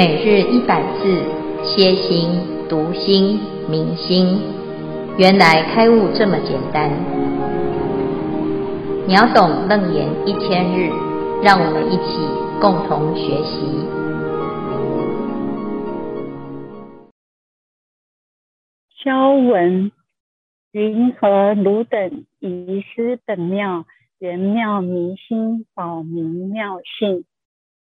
每日一百字，歇心、读心、明心，原来开悟这么简单。秒懂楞严一千日，让我们一起共同学习。消文，云何汝等遗失本妙，圆妙明心，保明妙性，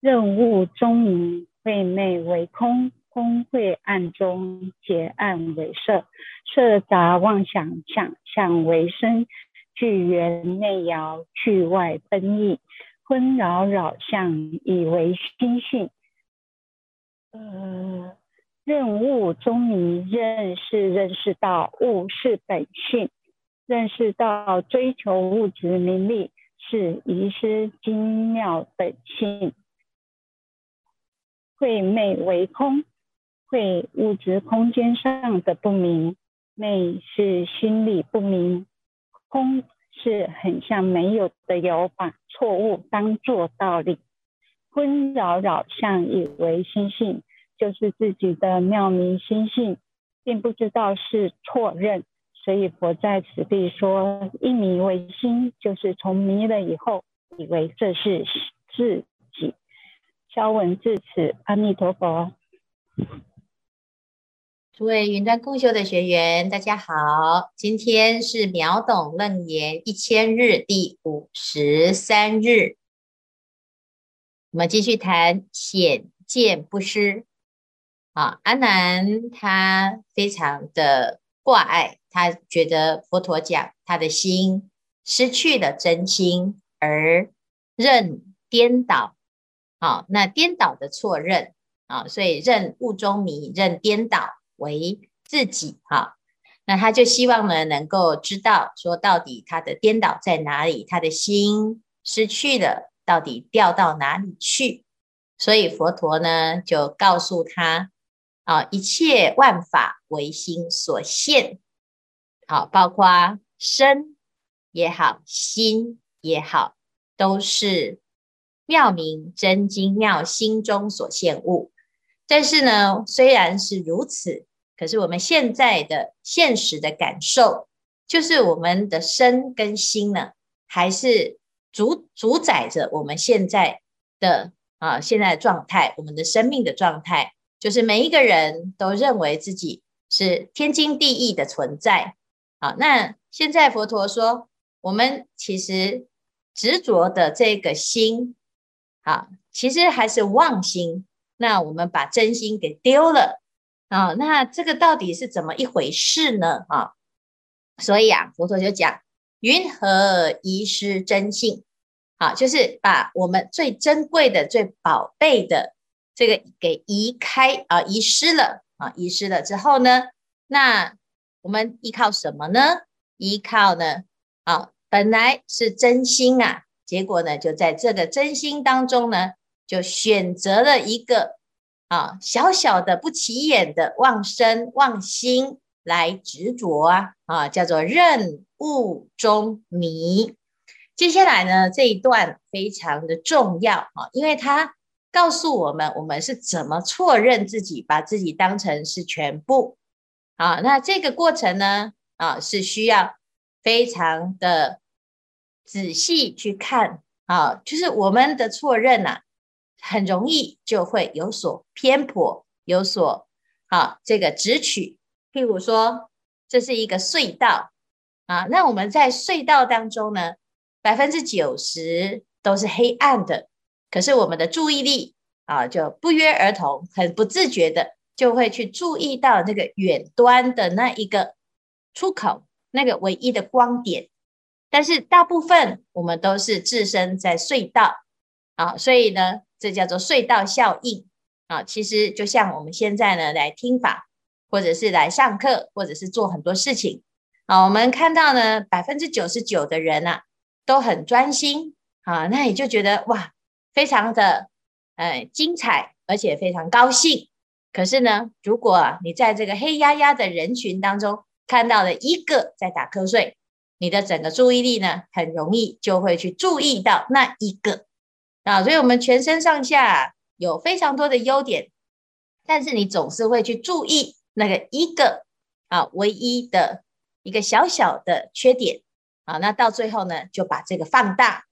认物中迷。晦昧为空，空晦暗中，结暗为色，色杂妄想，想象为身，聚缘内摇，去外奔逸，纷扰扰相，以为心性。呃，认物中迷，认识认识到物是本性，认识到追求物质名利是遗失精妙本性。会昧为空，会物质空间上的不明，昧是心理不明，空是很像没有的有，把错误当作道理，昏扰扰相以为心性，就是自己的妙明心性，并不知道是错认，所以佛在此地说一迷为心，就是从迷了以后，以为这是自。消文至此，阿弥陀佛。诸位云端共修的学员，大家好，今天是秒懂楞严一千日第五十三日，我们继续谈显见不失。啊，阿难他非常的挂碍，他觉得佛陀讲他的心失去了真心，而认颠倒。好，那颠倒的错认啊，所以认物中迷，认颠倒为自己。哈，那他就希望呢，能够知道说到底他的颠倒在哪里，他的心失去了，到底掉到哪里去？所以佛陀呢，就告诉他啊，一切万法唯心所现。好，包括身也好，心也好，都是。妙明真精妙心中所现物，但是呢，虽然是如此，可是我们现在的现实的感受，就是我们的身跟心呢，还是主主宰着我们现在的啊现在的状态，我们的生命的状态，就是每一个人都认为自己是天经地义的存在。好，那现在佛陀说，我们其实执着的这个心。好，其实还是妄心。那我们把真心给丢了啊？那这个到底是怎么一回事呢？啊，所以啊，佛陀就讲：云何遗失真性？啊，就是把我们最珍贵的、最宝贝的这个给移开啊，遗失了啊，遗失了之后呢，那我们依靠什么呢？依靠呢？啊，本来是真心啊。结果呢，就在这个真心当中呢，就选择了一个啊小小的不起眼的妄身妄心来执着啊啊，叫做认物中迷。接下来呢，这一段非常的重要啊，因为它告诉我们我们是怎么错认自己，把自己当成是全部啊。那这个过程呢啊，是需要非常的。仔细去看啊，就是我们的错认呐、啊，很容易就会有所偏颇，有所啊这个直取。譬如说，这是一个隧道啊，那我们在隧道当中呢，百分之九十都是黑暗的，可是我们的注意力啊，就不约而同，很不自觉的就会去注意到那个远端的那一个出口，那个唯一的光点。但是大部分我们都是置身在隧道啊，所以呢，这叫做隧道效应啊。其实就像我们现在呢来听法，或者是来上课，或者是做很多事情啊，我们看到呢百分之九十九的人呐都很专心啊，那你就觉得哇，非常的呃精彩，而且非常高兴。可是呢，如果你在这个黑压压的人群当中看到了一个在打瞌睡。你的整个注意力呢，很容易就会去注意到那一个啊，所以我们全身上下有非常多的优点，但是你总是会去注意那个一个啊唯一的一个小小的缺点啊，那到最后呢就把这个放大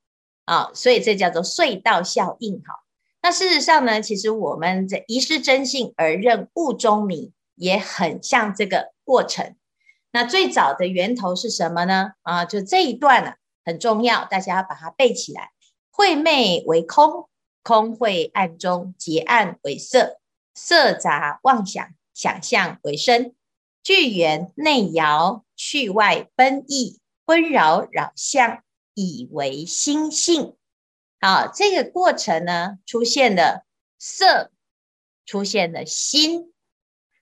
啊，所以这叫做隧道效应哈。那事实上呢，其实我们这遗失真性而认物中迷，也很像这个过程。那最早的源头是什么呢？啊，就这一段呢、啊、很重要，大家要把它背起来。晦昧为空，空晦暗中结暗为色，色杂妄想，想象为身。聚缘内摇，去外奔逸，纷扰扰相，以为心性。好，这个过程呢，出现了色，出现了心。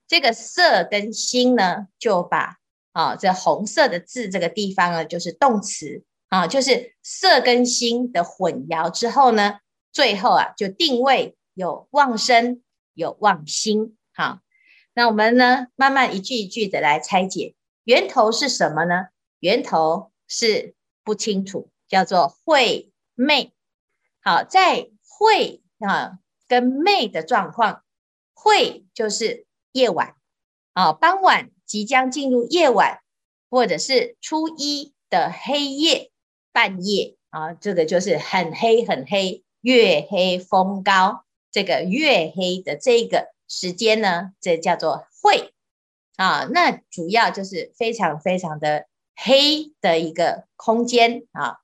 这个色跟心呢，就把啊这红色的字这个地方呢，就是动词啊，就是色跟心的混淆之后呢，最后啊就定位有妄生，有妄心。好，那我们呢，慢慢一句一句的来拆解，源头是什么呢？源头是不清楚，叫做晦昧。好，在晦啊跟昧的状况，晦就是夜晚啊，傍晚即将进入夜晚，或者是初一的黑夜，半夜啊，这个就是很黑很黑，月黑风高，这个月黑的这个时间呢，这叫做晦啊。那主要就是非常非常的黑的一个空间啊。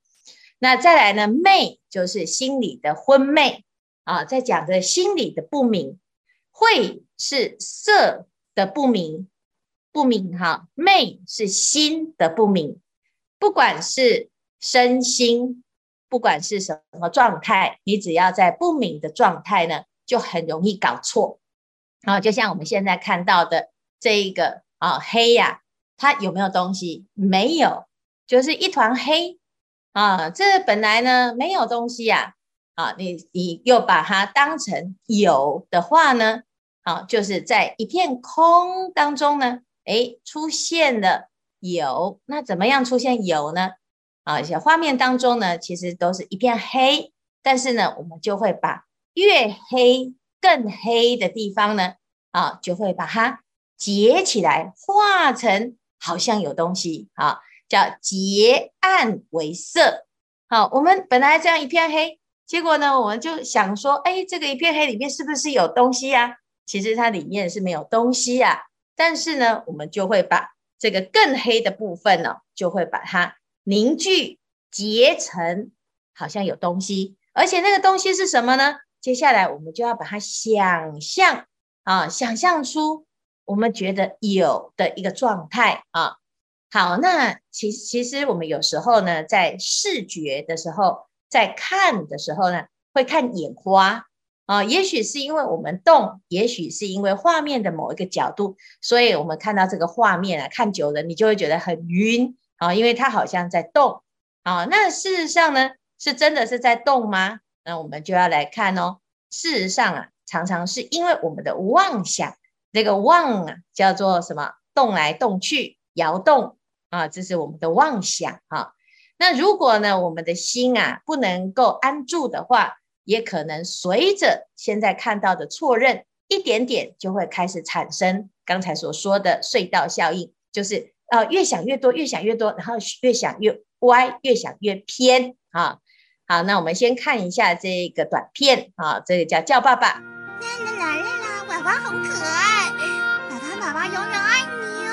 那再来呢？昧就是心里的昏昧啊，在讲的心理的不明，晦是色的不明，不明哈，昧是心的不明。不管是身心，不管是什么状态，你只要在不明的状态呢，就很容易搞错啊。就像我们现在看到的这一个啊，黑呀、它有没有东西？没有，就是一团黑。啊，这本来呢没有东西呀，啊，你你又把它当成有的话呢，啊，就是在一片空当中呢，诶，出现了有，那怎么样出现有呢？啊，一些画面当中呢，其实都是一片黑，但是呢，我们就会把越黑更黑的地方呢，啊，就会把它结起来，画成好像有东西啊。叫结暗为色，好，我们本来这样一片黑，结果呢，我们就想说，哎，这个一片黑里面是不是有东西呀？其实它里面是没有东西呀，但是呢，我们就会把这个更黑的部分呢，就会把它凝聚结成好像有东西，而且那个东西是什么呢？接下来我们就要把它想象啊，想象出我们觉得有的一个状态啊。好，那其其实我们有时候呢，在视觉的时候，在看的时候呢，会看眼花啊。也许是因为我们动，也许是因为画面的某一个角度，所以我们看到这个画面啊，看久了你就会觉得很晕啊，因为它好像在动啊。那事实上呢，是真的是在动吗？那我们就要来看哦。事实上啊，常常是因为我们的妄想，这个妄啊叫做什么？动来动去，摇动。啊，这是我们的妄想啊。那如果呢，我们的心啊不能够安住的话，也可能随着现在看到的错认，一点点就会开始产生刚才所说的隧道效应，就是呃越想越多，越想越多，然后越想越歪，越想越偏啊。好，那我们先看一下这个短片啊，这个叫叫爸爸。啦啦啦啦啦，娃娃好可爱，爸爸爸爸永远爱你哦。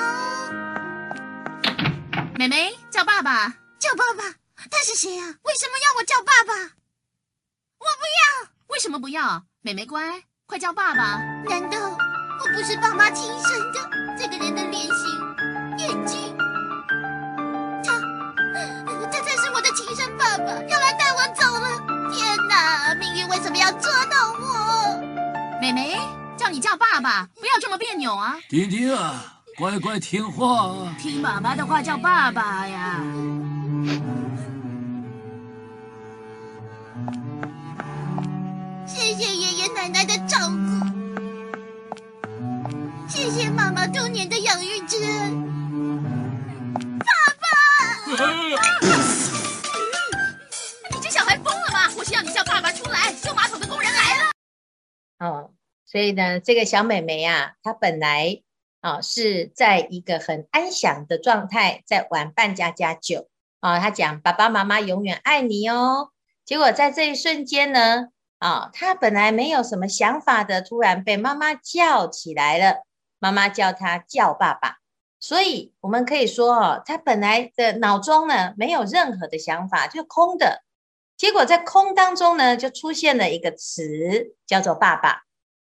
妹妹叫爸爸，叫爸爸，他是谁啊？为什么要我叫爸爸？我不要，为什么不要？妹妹乖，快叫爸爸。难道我不是爸妈亲生的？这个人的脸型、眼睛，他，他才是我的亲生爸爸，要来带我走了。天哪，命运为什么要捉弄我？妹妹叫你叫爸爸，不要这么别扭啊！丁丁啊。乖乖听话，听妈妈的话叫爸爸呀。谢谢爷爷奶奶的照顾，谢谢妈妈多年的养育之恩。爸爸，你这小孩疯了吗？我是要你叫爸爸出来，修马桶的工人来了。哦。所以呢，这个小美眉啊，她本来啊是在一个很安详的状态，在玩扮家家酒啊。她讲爸爸妈妈永远爱你哦。结果在这一瞬间呢，啊，他本来没有什么想法的，突然被妈妈叫起来了。妈妈叫他叫爸爸，所以我们可以说哦，他本来的脑中呢没有任何的想法，就空的。结果在空当中呢，就出现了一个词，叫做爸爸。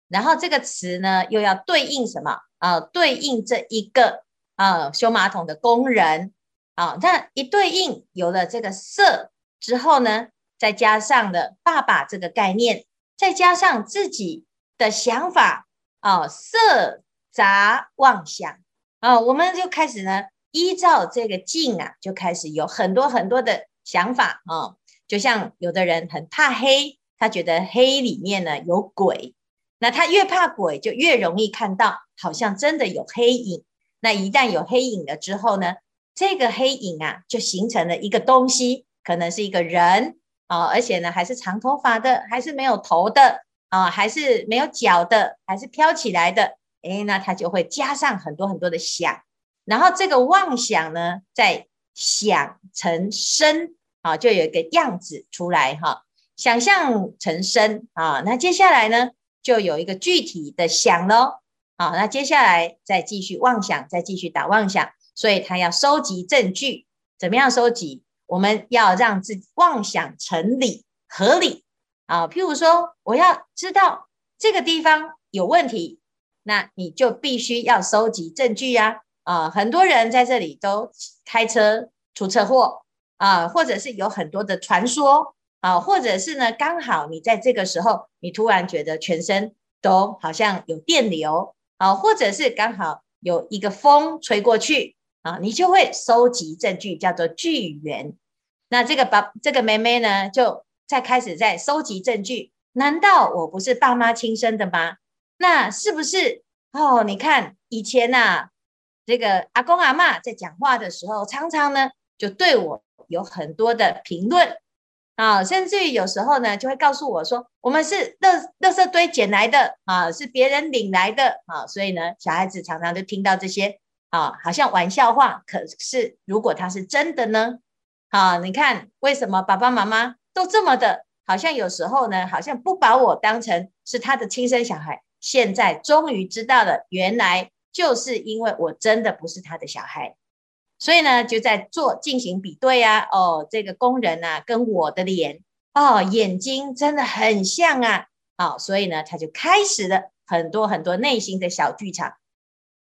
然后这个词呢，又要对应什么啊、对应这一个啊、修马桶的工人啊。那一对应有了这个色之后呢，再加上了爸爸这个概念，再加上自己的想法啊、色杂妄想啊、我们就开始呢，依照这个镜啊，就开始有很多很多的想法啊、就像有的人很怕黑，他觉得黑里面呢有鬼。那他越怕鬼，就越容易看到，好像真的有黑影。那一旦有黑影了之后呢，这个黑影啊，就形成了一个东西，可能是一个人啊、而且呢，还是长头发的，还是没有头的啊、还是没有脚的，还是飘起来的。诶，那他就会加上很多很多的想，然后这个妄想呢，再想成身啊，就有一个样子出来哈、想象成身啊。那接下来呢？就有一个具体的想喽，好，那接下来再继续妄想，再继续打妄想，所以他要收集证据，怎么样收集？我们要让自己妄想成理合理啊。譬如说，我要知道这个地方有问题，那你就必须要收集证据呀。啊，很多人在这里都开车出车祸啊，或者是有很多的传说。啊，或者是呢，刚好你在这个时候，你突然觉得全身都好像有电流啊，或者是刚好有一个风吹过去啊，你就会收集证据，叫做据缘。那这个爸，这个妹妹呢，就在开始在收集证据。难道我不是爸妈亲生的吗？那是不是？哦，你看以前呐、啊，这个阿公阿嬷在讲话的时候，常常呢就对我有很多的评论。啊，甚至于有时候呢，就会告诉我说，我们是垃垃圾堆捡来的啊，是别人领来的啊，所以呢，小孩子常常就听到这些啊，好像玩笑话。可是如果他是真的呢？啊，你看为什么爸爸妈妈都这么的，好像有时候呢，好像不把我当成是他的亲生小孩。现在终于知道了，原来就是因为我真的不是他的小孩。所以呢，就在做进行比对啊，哦，这个工人呐、啊，跟我的脸，哦，眼睛真的很像啊，哦，所以呢，他就开始了很多很多内心的小剧场。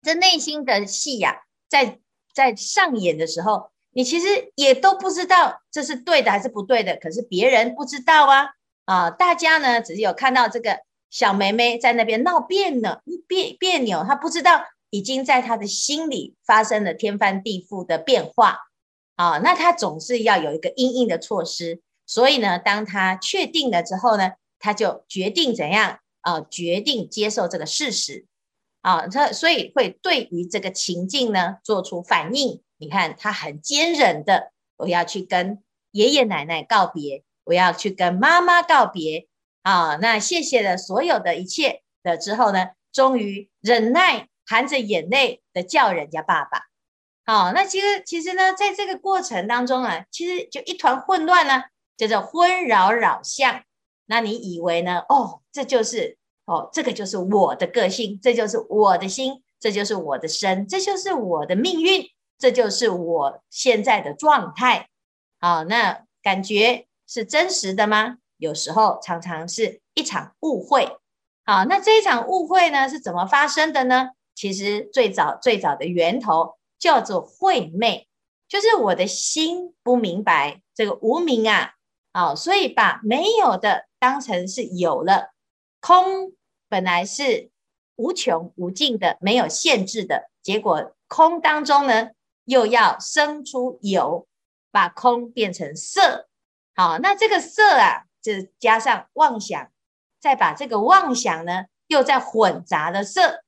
这内心的戏呀、在在上演的时候，你其实也都不知道这是对的还是不对的，可是别人不知道啊，啊、大家呢，只是有看到这个小妹妹在那边闹别扭，别别扭，她不知道。已经在她的心里发生了天翻地覆的变化啊！那他总是要有一个因应的措施，所以呢，当他确定了之后呢，他就决定怎样啊？决定接受这个事实啊！他所以会对于这个情境呢做出反应。你看，他很坚忍的，我要去跟爷爷奶奶告别，我要去跟妈妈告别啊！那谢谢了所有的一切的之后呢，终于忍耐。含着眼泪的叫人家爸爸，好，那其实其实呢，在这个过程当中啊，其实就一团混乱呢，叫做纷扰扰相。那你以为呢？哦，这就是哦，这个就是我的个性，这就是我的心，这就是我的身，这就是我的命运，这就是我现在的状态。好，那感觉是真实的吗？有时候常常是一场误会。好，那这一场误会呢，是怎么发生的呢？其实最早最早的源头叫做会昧，就是我的心不明白这个无明啊，哦，所以把没有的当成是有了，空本来是无穷无尽的，没有限制的，结果空当中呢又要生出有，把空变成色，好，那这个色啊，就加上妄想，再把这个妄想呢又在混杂的色。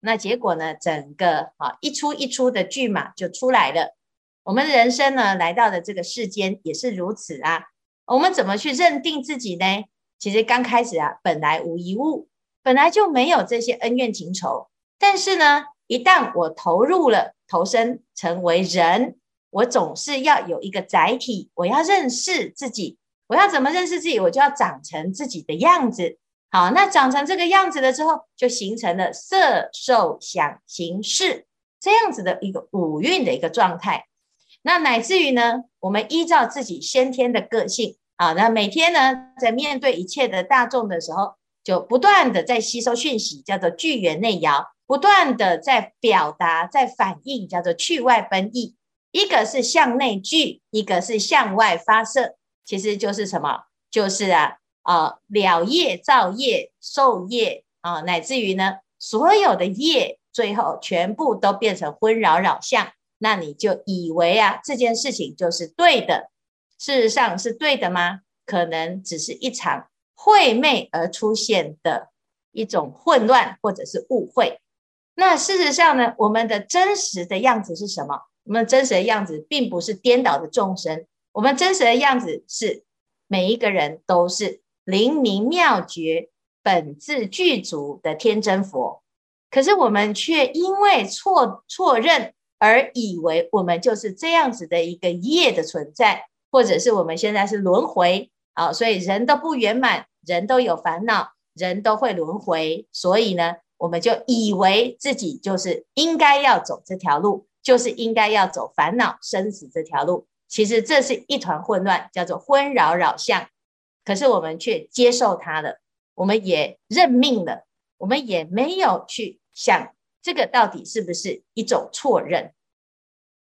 那结果呢？整个啊一出一出的剧码就出来了。我们人生呢来到了这个世间也是如此啊。我们怎么去认定自己呢？其实刚开始啊，本来无一物本来就没有这些恩怨情仇。但是呢，一旦我投入了投身成为人，我总是要有一个载体，我要认识自己。我要怎么认识自己？我就要长成自己的样子。好，那长成这个样子了之后，就形成了色、受、想、行、识这样子的一个五蕴的一个状态。那乃至于呢，我们依照自己先天的个性，啊，那每天呢，在面对一切的大众的时候，就不断的在吸收讯息，叫做聚源内摇；不断的在表达、在反应，叫做去外奔逸。一个是向内聚，一个是向外发射，其实就是什么？就是啊啊、呃、了业、造业、受业啊，乃至于呢，所有的业，最后全部都变成纷扰扰相。那你就以为啊，这件事情就是对的，事实上是对的吗？可能只是一场晦昧而出现的一种混乱或者是误会。那事实上呢，我们的真实的样子是什么？我们真实的样子并不是颠倒的众生，我们真实的样子是每一个人都是灵明妙觉、本自具足的天真佛。可是我们却因为错错认。而以为我们就是这样子的一个业的存在，或者是我们现在是轮回啊，所以人都不圆满，人都有烦恼，人都会轮回，所以呢，我们就以为自己就是应该要走这条路，就是应该要走烦恼生死这条路。其实这是一团混乱，叫做纷扰扰相。可是我们却接受它了，我们也认命了，我们也没有去想。这个到底是不是一种错认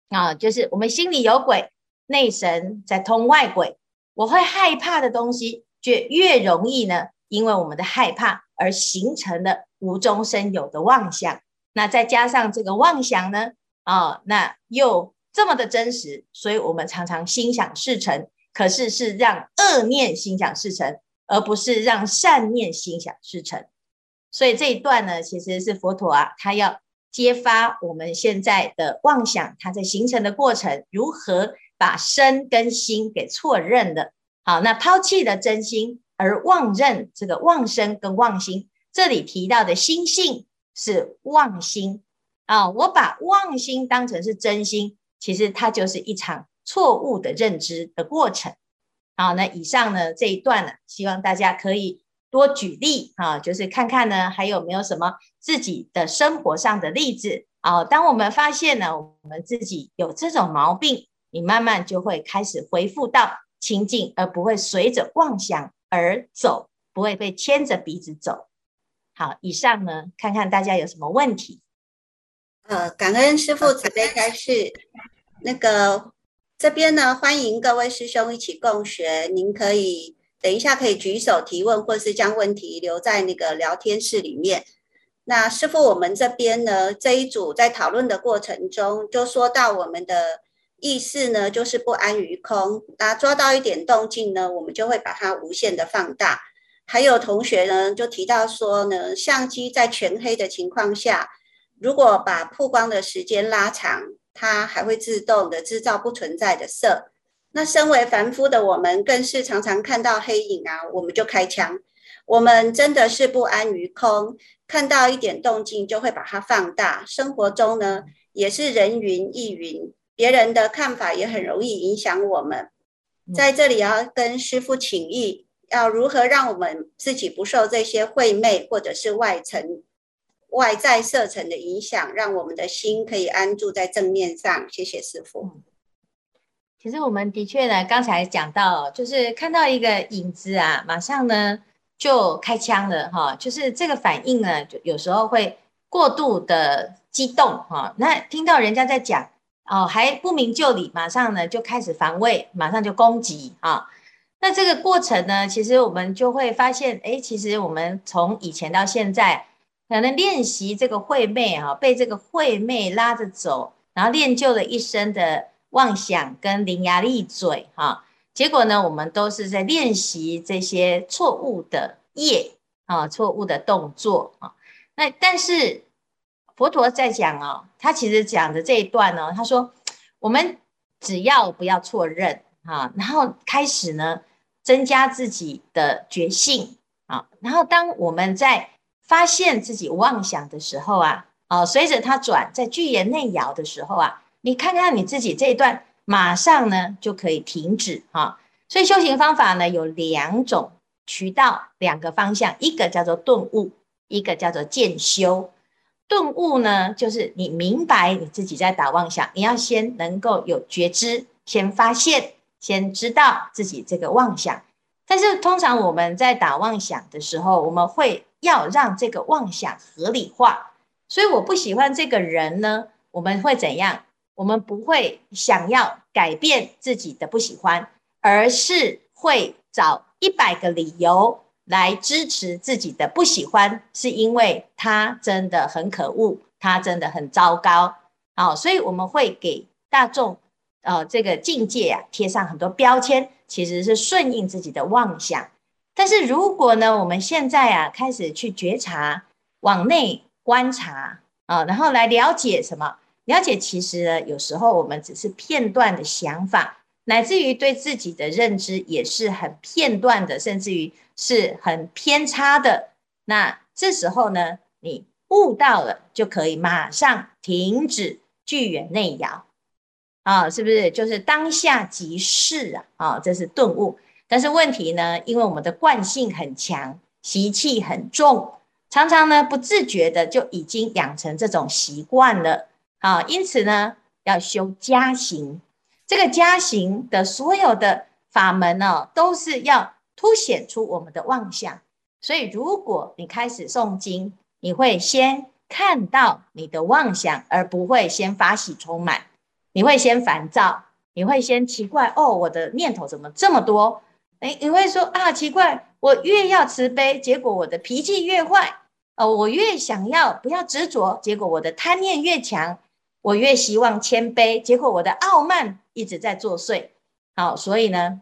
啊？就是我们心里有鬼，内神在通外鬼。我会害怕的东西，就越容易呢，因为我们的害怕而形成了无中生有的妄想。那再加上这个妄想呢，啊，那又这么的真实，所以我们常常心想事成。可是是让恶念心想事成，而不是让善念心想事成。所以这一段呢，其实是佛陀啊，他要揭发我们现在的妄想，它在形成的过程，如何把身跟心给错认了。好，那抛弃了真心而妄认这个妄身跟妄心，这里提到的心性是妄心啊，我把妄心当成是真心，其实它就是一场错误的认知的过程。好，那以上呢这一段呢，希望大家可以。多举例啊，就是看看呢，还有没有什么自己的生活上的例子啊？当我们发现呢，我们自己有这种毛病，你慢慢就会开始恢复到清净，而不会随着妄想而走，不会被牵着鼻子走。好，以上呢，看看大家有什么问题。呃，感恩师父慈悲开示。那个这边呢，欢迎各位师兄一起共学，您可以。等一下，可以举手提问，或是将问题留在那个聊天室里面。那师父，我们这边呢，这一组在讨论的过程中，就说到我们的意识呢，就是不安于空。那抓到一点动静呢，我们就会把它无限的放大。还有同学呢，就提到说呢，相机在全黑的情况下，如果把曝光的时间拉长，它还会自动的制造不存在的色。那身为凡夫的我们，更是常常看到黑影啊，我们就开枪。我们真的是不安于空，看到一点动静就会把它放大。生活中呢，也是人云亦云，别人的看法也很容易影响我们。在这里要跟师父请益，要如何让我们自己不受这些晦昧或者是外层、外在色尘的影响，让我们的心可以安住在正面上。谢谢师父。其实我们的确呢，刚才讲到，就是看到一个影子啊，马上呢就开枪了哈，就是这个反应呢，就有时候会过度的激动哈。那听到人家在讲哦，还不明就里，马上呢就开始防卫，马上就攻击啊。那这个过程呢，其实我们就会发现，哎，其实我们从以前到现在，可能练习这个晦昧啊，被这个晦昧拉着走，然后练就了一身的。妄想跟伶牙俐嘴，哈，结果呢，我们都是在练习这些错误的业啊，错误的动作啊。那但是佛陀在讲哦，他其实讲的这一段呢，他说我们只要不要错认啊，然后开始呢增加自己的觉性啊，然后当我们在发现自己妄想的时候啊，啊，随着它转在巨岩内爻的时候啊，你看看你自己这一段，马上呢就可以停止哈、所以修行方法呢有两种渠道，两个方向，一个叫做顿悟，一个叫做渐修。顿悟呢，就是你明白你自己在打妄想，你要先能够有觉知，先发现，先知道自己这个妄想。但是通常我们在打妄想的时候，我们会要让这个妄想合理化。所以我不喜欢这个人呢，我们会怎样？我们不会想要改变自己的不喜欢，而是会找一百个理由。来支持自己的不喜欢，是因为他真的很可恶，他真的很糟糕，好，所以我们会给大众，呃，这个境界啊贴上很多标签，其实是顺应自己的妄想。但是如果呢，我们现在啊开始去觉察，往内观察啊，然后来了解什么？了解其实呢，有时候我们只是片段的想法。乃至于对自己的认知也是很片段的，甚至于是很偏差的。那这时候呢，你悟到了，就可以马上停止巨源内爻啊，是不是？就是当下即是啊，啊，这是顿悟。但是问题呢，因为我们的惯性很强，习气很重，常常呢不自觉的就已经养成这种习惯了啊。因此呢，要修加行。这个加行的所有的法门呢、哦，都是要凸显出我们的妄想。所以，如果你开始诵经，你会先看到你的妄想，而不会先发喜充满。你会先烦躁，你会先奇怪哦，我的念头怎么这么多？诶，你会说啊，奇怪，我越要慈悲，结果我的脾气越坏。哦，我越想要不要执着，结果我的贪念越强。我越希望谦卑，结果我的傲慢一直在作祟。好，所以呢，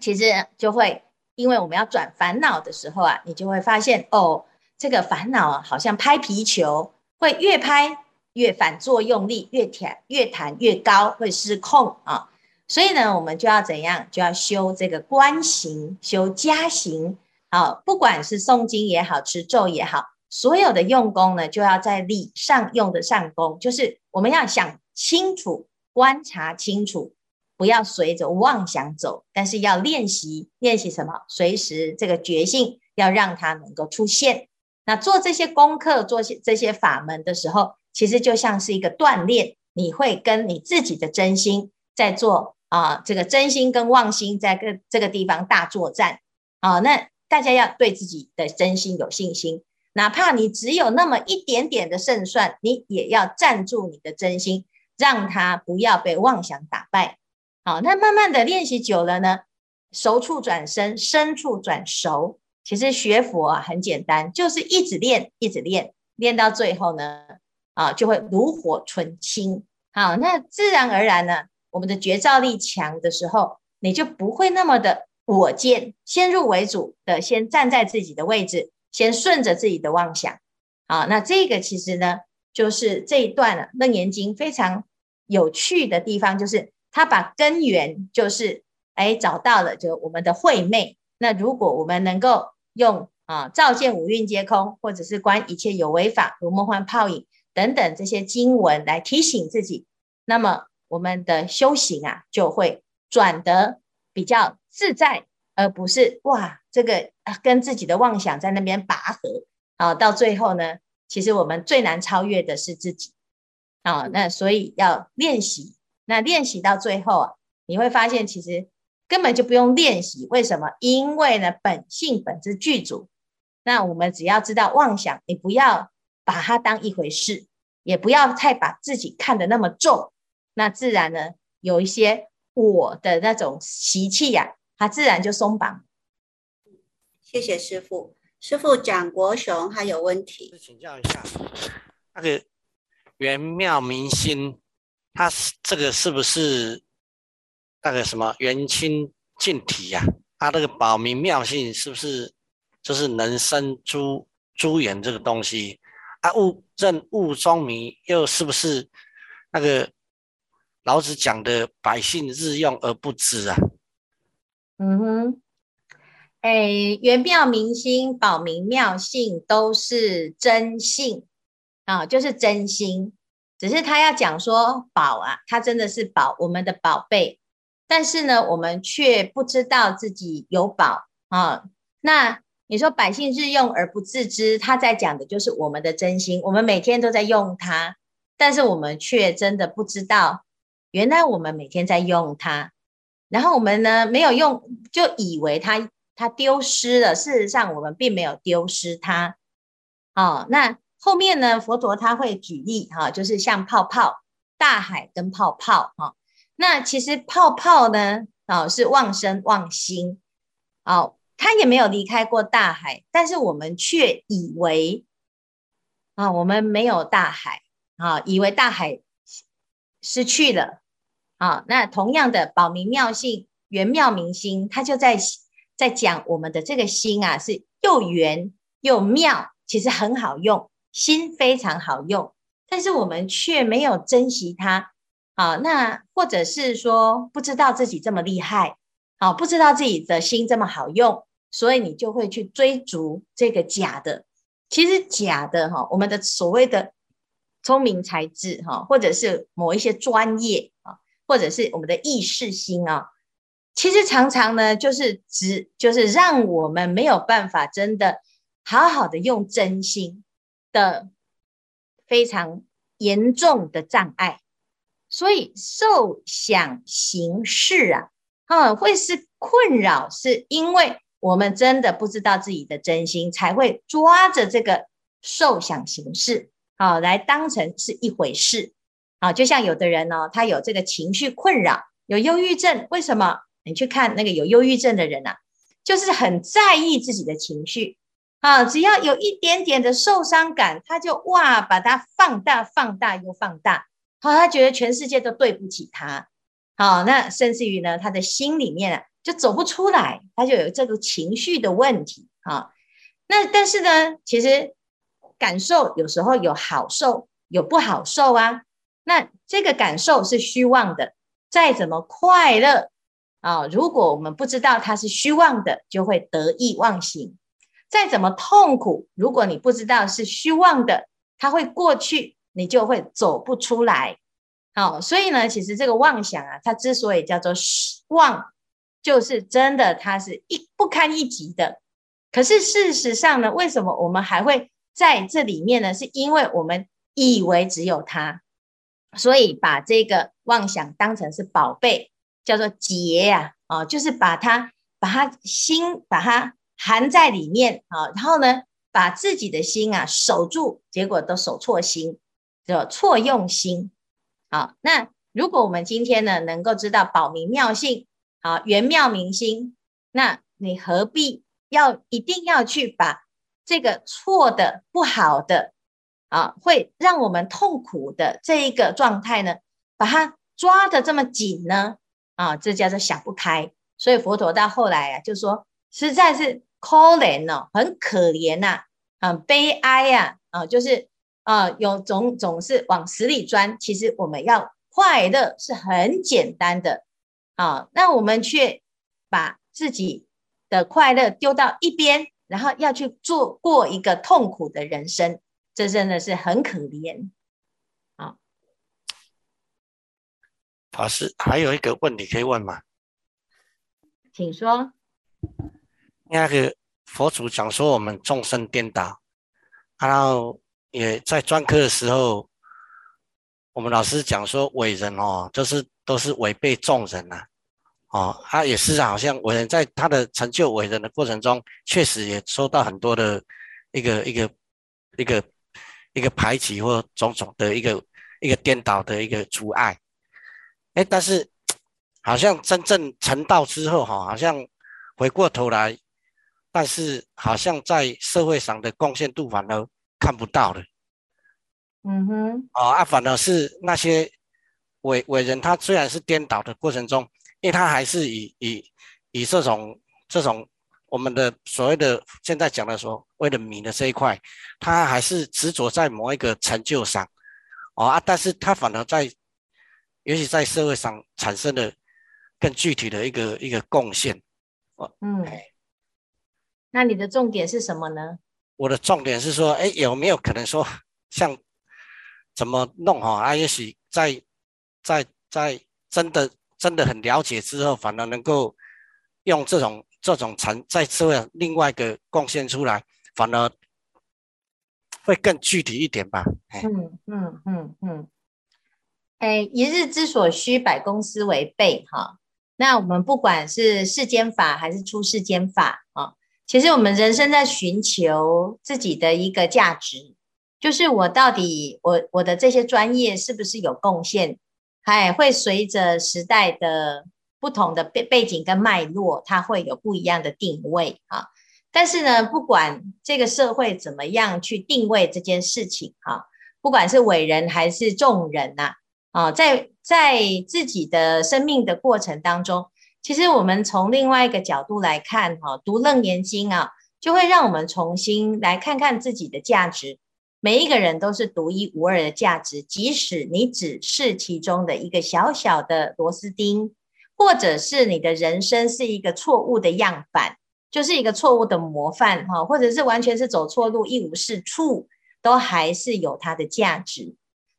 其实就会，因为我们要转烦恼的时候啊，你就会发现哦，这个烦恼啊，好像拍皮球，会越拍越反作用力，越弹越弹越高，会失控啊。所以呢，我们就要怎样？就要修这个观行，修加行。好，不管是诵经也好，持咒也好。所有的用功呢，就要在理上用得上功，就是我们要想清楚、观察清楚，不要随着妄想走，但是要练习练习什么？随时这个觉性要让它能够出现。那做这些功课、做些这些法门的时候，其实就像是一个锻炼，你会跟你自己的真心在做啊，这个真心跟妄心在个这个地方大作战啊。那大家要对自己的真心有信心。哪怕你只有那么一点点的胜算，你也要站住你的真心，让他不要被妄想打败。好，那慢慢的练习久了呢，熟处转生，生处转熟。其实学佛啊很简单，就是一直练，一直练，练到最后呢，啊就会炉火纯青。好，那自然而然呢，我们的觉照力强的时候，你就不会那么的我见，先入为主的，先站在自己的位置。先顺着自己的妄想，好，那这个其实呢，就是这一段啊《楞严经》非常有趣的地方，就是他把根源就是哎找到了，就我们的慧昧。那如果我们能够用啊照见五蕴皆空，或者是观一切有为法如梦幻泡影等等这些经文来提醒自己，那么我们的修行啊就会转得比较自在。而不是哇，这个跟自己的妄想在那边拔河啊，到最后呢，其实我们最难超越的是自己啊。那所以要练习，那练习到最后啊，你会发现其实根本就不用练习。为什么？因为呢，本性本自具足。那我们只要知道妄想，你不要把它当一回事，也不要太把自己看得那么重，那自然呢，有一些我的那种习气呀。他自然就松绑。谢谢师傅。师傅蒋国雄还有问题，请教一下，那个元妙明心，他这个是不是那个什么元清净体呀？他那个保明妙性是不是就是能生诸诸缘这个东西？啊，悟任悟中迷又是不是那个老子讲的百姓日用而不知啊？嗯哼，哎，圆妙明心、宝明妙性都是真性啊，就是真心。只是他要讲说宝啊，他真的是宝，我们的宝贝。但是呢，我们却不知道自己有宝啊。那你说百姓日用而不自知，他在讲的就是我们的真心。我们每天都在用它，但是我们却真的不知道，原来我们每天在用它。然后我们呢，没有用，就以为它它丢失了。事实上，我们并没有丢失它。哦，那。后面呢，佛陀他会举例哈，就是像泡泡、大海跟泡泡哈。那其实泡泡呢，啊是妄生妄心，哦，他也没有离开过大海，但是我们却以为啊，我们没有大海啊，以为大海失去了啊。那同样的宝明妙性、圆妙明心，他就在在讲我们的这个心啊，是又圆又妙，其实很好用。心非常好用，但是我们却没有珍惜它。好，那或者是说不知道自己这么厉害，好，不知道自己的心这么好用，所以你就会去追逐这个假的。其实假的哈，我们的所谓的聪明才智哈，或者是某一些专业，或者是我们的意识心啊，其实常常呢，就是只就是让我们没有办法真的好好的用真心。的非常严重的障碍，所以受想行识啊，嗯，会是困扰，是因为我们真的不知道自己的真心，才会抓着这个受想行识，好来当成是一回事，啊，就像有的人呢，他有这个情绪困扰，有忧郁症，为什么？你去看那个有忧郁症的人啊，就是很在意自己的情绪。啊，只要有一点点的受伤感，他就哇，把它放大、放大又放大。好，他觉得全世界都对不起他。好，那甚至于呢，他的心里面啊，就走不出来，他就有这个情绪的问题。啊，那但是呢，其实感受有时候有好受，有不好受啊。那这个感受是虚妄的，再怎么快乐啊，如果我们不知道它是虚妄的，就会得意忘形。再怎么痛苦，如果你不知道是虚妄的，它会过去，你就会走不出来。好，所以呢，其实这个妄想啊，它之所以叫做妄，就是真的，它是一不堪一击的。可是事实上呢，为什么我们还会在这里面呢？是因为我们以为只有它，所以把这个妄想当成是宝贝，叫做劫呀，啊，就是把它，把它心，把它。含在里面啊，然后呢，把自己的心啊守住，结果都守错心，叫错用心。好，那如果我们今天呢，能够知道宝明妙性，好，圆妙明心，那你何必要一定要去把这个错的、不好的啊，会让我们痛苦的这一个状态呢，把它抓得这么紧呢？啊，这叫做想不开。所以佛陀到后来啊，就说实在是。可怜哦，很可怜呐、啊，很悲哀呀，啊，啊，就是啊，有总总是往死里钻。其实我们要快乐是很简单的，啊，那我们却把自己的快乐丢到一边，然后要去做过一个痛苦的人生，这真的是很可怜。啊，法师还有一个问题可以问吗？请说。那个佛祖讲说我们众生颠倒，然后也在专科的时候，我们老师讲说伟人哦，就是都是违背众人呐，哦，他也是好像伟人在他的成就伟人的过程中，确实也受到很多的一个一个一个一个排挤或种种的一个一个颠倒的一个阻碍，哎，但是好像真正成道之后哈，好像回过头来。但是好像在社会上的贡献度反而看不到了，嗯哼，哦啊，反而是那些伟伟人，他虽然是颠倒的过程中，因为他还是以以以这种这种我们的所谓的现在讲的说为了名的这一块，他还是执着在某一个成就上，哦啊，但是他反而在，尤其在社会上产生了更具体的一个一个贡献，哦，嗯。那你的重点是什么呢？我的重点是说，哎，有没有可能说，像怎么弄哈？啊，也许在在在真的真的很了解之后，反而能够用这种这种成在社会另外一个贡献出来，反而会更具体一点吧。嗯嗯嗯嗯。哎，一日之所需，百公司为备哈。那我们不管是世间法还是出世间法啊。其实我们人生在寻求自己的一个价值，就是我到底我我的这些专业是不是有贡献？还会随着时代的不同的背背景跟脉络，它会有不一样的定位啊。但是呢，不管这个社会怎么样去定位这件事情哈，不管是伟人还是众人呐啊，在在自己的生命的过程当中。其实我们从另外一个角度来看，哈，读《楞严经》啊，就会让我们重新来看看自己的价值。每一个人都是独一无二的价值，即使你只是其中的一个小小的螺丝钉，或者是你的人生是一个错误的样板，就是一个错误的模范，哈，或者是完全是走错路，一无是处，都还是有它的价值。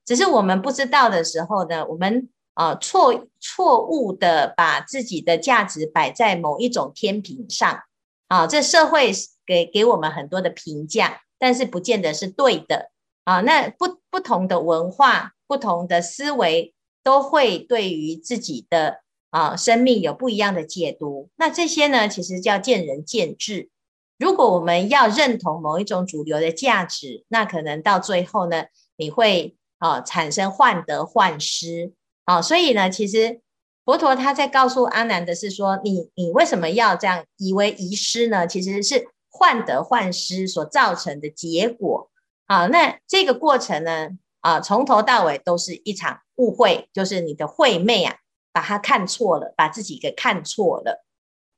只是我们不知道的时候呢，我们。啊，错错误的把自己的价值摆在某一种天平上，啊，这社会给给我们很多的评价，但是不见得是对的啊。那不不同的文化、不同的思维，都会对于自己的啊生命有不一样的解读。那这些呢，其实叫见仁见智。如果我们要认同某一种主流的价值，那可能到最后呢，你会啊产生患得患失。啊、所以呢，其实佛陀他在告诉阿难的是说，你你为什么要这样以为遗失呢？其实是患得患失所造成的结果。好，那这个过程呢，啊，从头到尾都是一场误会，就是你的慧昧啊，把它看错了，把自己给看错了。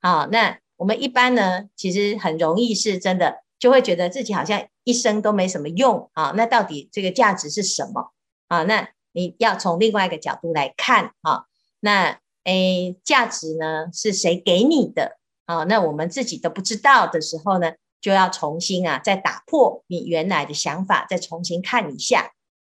好，那我们一般呢，其实很容易是真的，就会觉得自己好像一生都没什么用啊。那到底这个价值是什么？啊，那。你要从另外一个角度来看啊，那诶，价值呢是谁给你的啊？那我们自己都不知道的时候呢，就要重新啊，再打破你原来的想法，再重新看一下